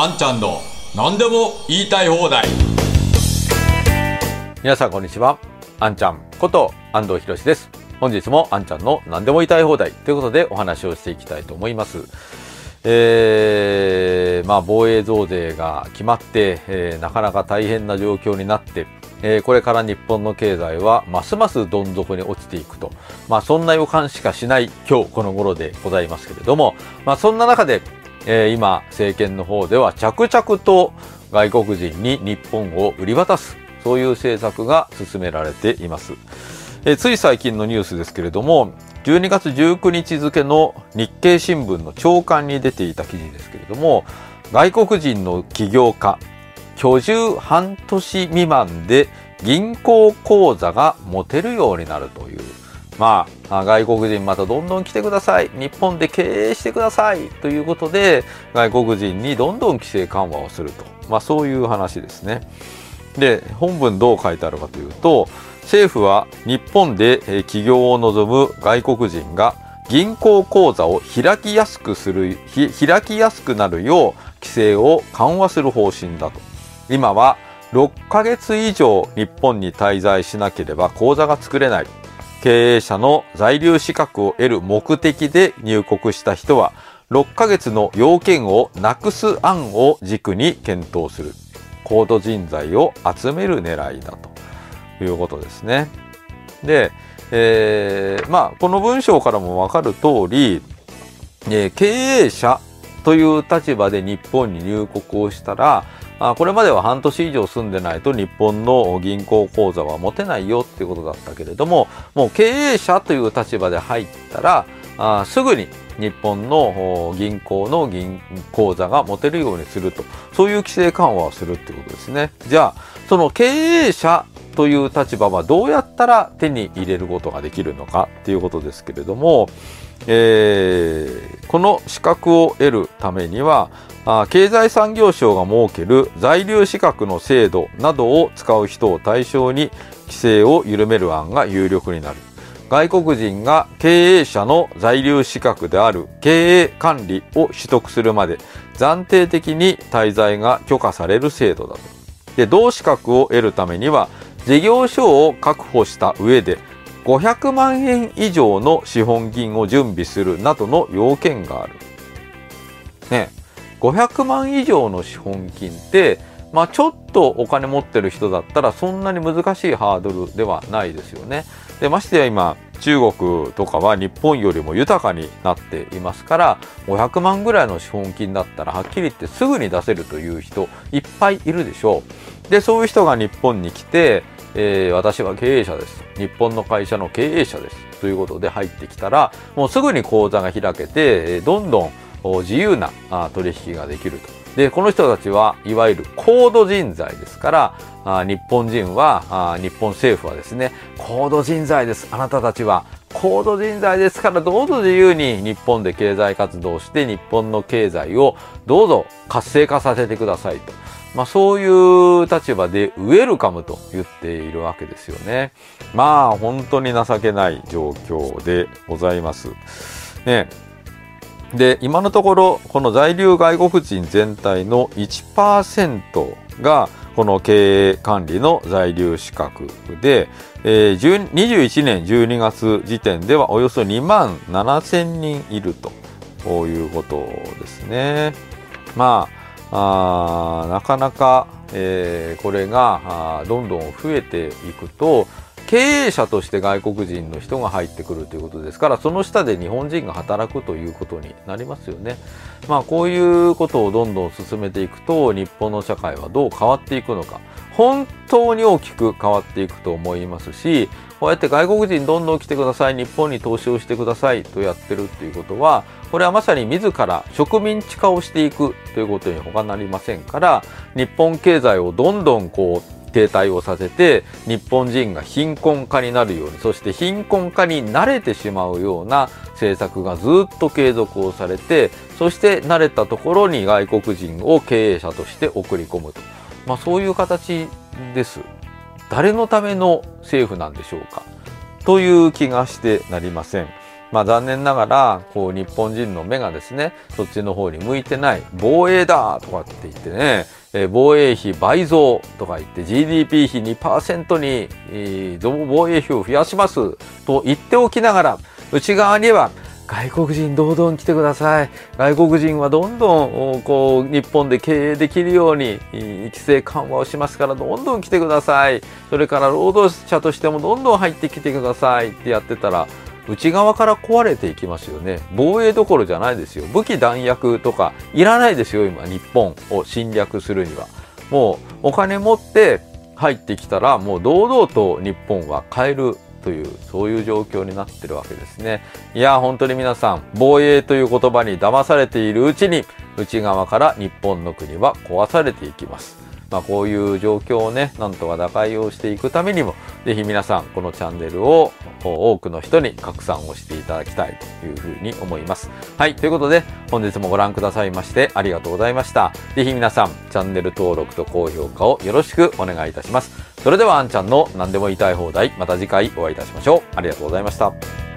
あんちゃんの何でも言いたい放題。皆さんこんにちは。あんちゃんこと安藤博です。本日もあんちゃんの何でも言いたい放題。ということでお話をしていきたいと思います。えー、まあ防衛増税が決まって、えー、なかなか大変な状況になってえー、これから日本の経済はますますどん底に落ちていくと、まあ、そんな予感しかしない今日この頃でございますけれども、まあ、そんな中で、え、今政権の方では着々と外国人に日本を売り渡すそういう政策が進められています。え、つい最近のニュースですけれども12月19日付の日経新聞の朝刊に出ていた記事ですけれども外国人の起業家居住半年未満で銀行口座が持てるようになるというまあ、外国人またどんどん来てください。日本で経営してください。ということで、外国人にどんどん規制緩和をすると。まあ、そういう話ですね。で、本文どう書いてあるかというと、政府は日本で起業を望む外国人が銀行口座を開きやすくする、開きやすくなるよう規制を緩和する方針だと。今は6ヶ月以上日本に滞在しなければ口座が作れない。経営者の在留資格を得る目的で入国した人は6ヶ月の要件をなくす案を軸に検討する。高度人材を集める狙いだということですね。で、えー、まあ、この文章からもわかる通り、えー、経営者という立場で日本に入国をしたら、あこれまでは半年以上住んでないと日本の銀行口座は持てないよっていうことだったけれども、もう経営者という立場で入ったら、あすぐに日本の銀行の銀口座が持てるようにすると、そういう規制緩和をするってことですね。じゃあ、その経営者という立場はどうやったら手に入れることができるのかっていうことですけれども、えー、この資格を得るためにはあ経済産業省が設ける在留資格の制度などを使う人を対象に規制を緩める案が有力になる。外国人が経営者の在留資格である経営管理を取得するまで暫定的に滞在が許可される制度だと。で同資格を得るためには事業所を確保した上で500万円以上の資本金を準備するなどの要件がある。ね、500万以上の資本金って、まあちょっとお金持ってる人だったらそんなに難しいハードルではないですよね。で、ましてや今、中国とかは日本よりも豊かになっていますから、500万ぐらいの資本金だったらはっきり言ってすぐに出せるという人いっぱいいるでしょう。で、そういう人が日本に来て、えー、私は経営者です。日本の会社の経営者です。ということで入ってきたら、もうすぐに口座が開けて、どんどん自由な取引ができると。で、この人たちはいわゆる高度人材ですからあ、日本人はあ、日本政府はですね、高度人材です。あなたたちは高度人材ですからどうぞ自由に日本で経済活動して日本の経済をどうぞ活性化させてくださいと。まあそういう立場でウェルカムと言っているわけですよね。まあ本当に情けない状況でございます。ね。で、今のところこの在留外国人全体の1%がこの経営管理の在留資格で、えー、21年12月時点ではおよそ2万7千人いるということですね。まああなかなか、えー、これがどんどん増えていくと経営者として外国人の人が入ってくるということですからその下で日本人が働くということになりますよね。まあこういうことをどんどん進めていくと日本の社会はどう変わっていくのか本当に大きく変わっていくと思いますしこうやって外国人どんどん来てください日本に投資をしてくださいとやってるっていうことはこれはまさに自ら植民地化をしていくということに他なりませんから日本経済をどんどんこう停滞をさせて日本人が貧困化になるようにそして貧困化に慣れてしまうような政策がずっと継続をされてそして慣れたところに外国人を経営者として送り込むと、まあ、そういう形です。誰のための政府なんでしょうか？という気がしてなりません。まあ残念ながら、こう日本人の目がですね、そっちの方に向いてない、防衛だとかって言ってね、防衛費倍増とか言って GDP 比2%に、えー、防衛費を増やしますと言っておきながら、内側には外国人どんどん来てください。外国人はどんどんこう日本で経営できるように規制緩和をしますからどんどん来てください。それから労働者としてもどんどん入ってきてくださいってやってたら内側から壊れていきますよね。防衛どころじゃないですよ。武器弾薬とかいらないですよ、今、日本を侵略するには。もうお金持って入ってきたらもう堂々と日本は買えるというそういう状況になってるわけですねいや本当に皆さん防衛という言葉に騙されているうちに内側から日本の国は壊されていきますまあ、こういう状況をね、なんとか打開をしていくためにも、ぜひ皆さん、このチャンネルを多くの人に拡散をしていただきたいというふうに思います。はい、ということで、本日もご覧くださいましてありがとうございました。ぜひ皆さん、チャンネル登録と高評価をよろしくお願いいたします。それでは、あんちゃんの何でも言いたい放題、また次回お会いいたしましょう。ありがとうございました。